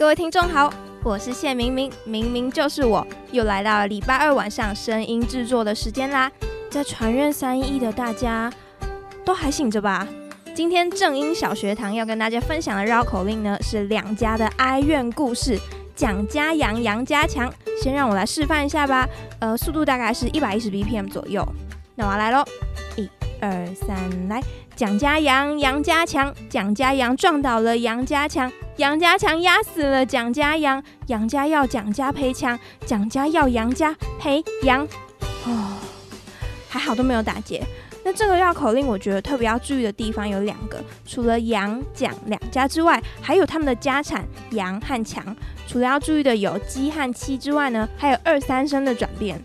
各位听众好，我是谢明明，明明就是我，又来到了礼拜二晚上声音制作的时间啦。在传院三一的大家都还醒着吧？今天正音小学堂要跟大家分享的绕口令呢，是两家的哀怨故事，蒋家杨，杨家强。先让我来示范一下吧，呃，速度大概是一百一十 BPM 左右。那我来喽，一二三，来。蒋家杨，杨家强，蒋家杨撞倒了杨家强，杨家强压死了蒋家杨，杨家要蒋家赔强，蒋家要杨家赔杨。哦，还好都没有打结。那这个绕口令，我觉得特别要注意的地方有两个，除了杨蒋两家之外，还有他们的家产杨和强。除了要注意的有鸡和七之外呢，还有二三声的转变。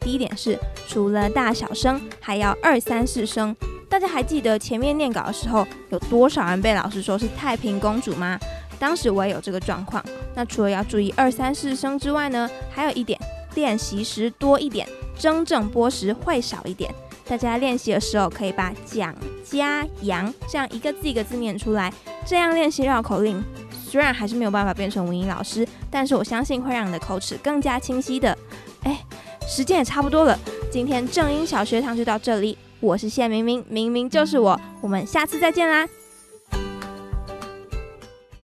第一点是，除了大小声，还要二三四声。大家还记得前面念稿的时候，有多少人被老师说是太平公主吗？当时我也有这个状况。那除了要注意二三四声之外呢，还有一点，练习时多一点，真正播时会少一点。大家练习的时候可以把蒋家杨这样一个字一个字念出来，这样练习绕口令，虽然还是没有办法变成文音老师，但是我相信会让你的口齿更加清晰的。时间也差不多了，今天正音小学堂就到这里。我是谢明明，明明就是我，我们下次再见啦。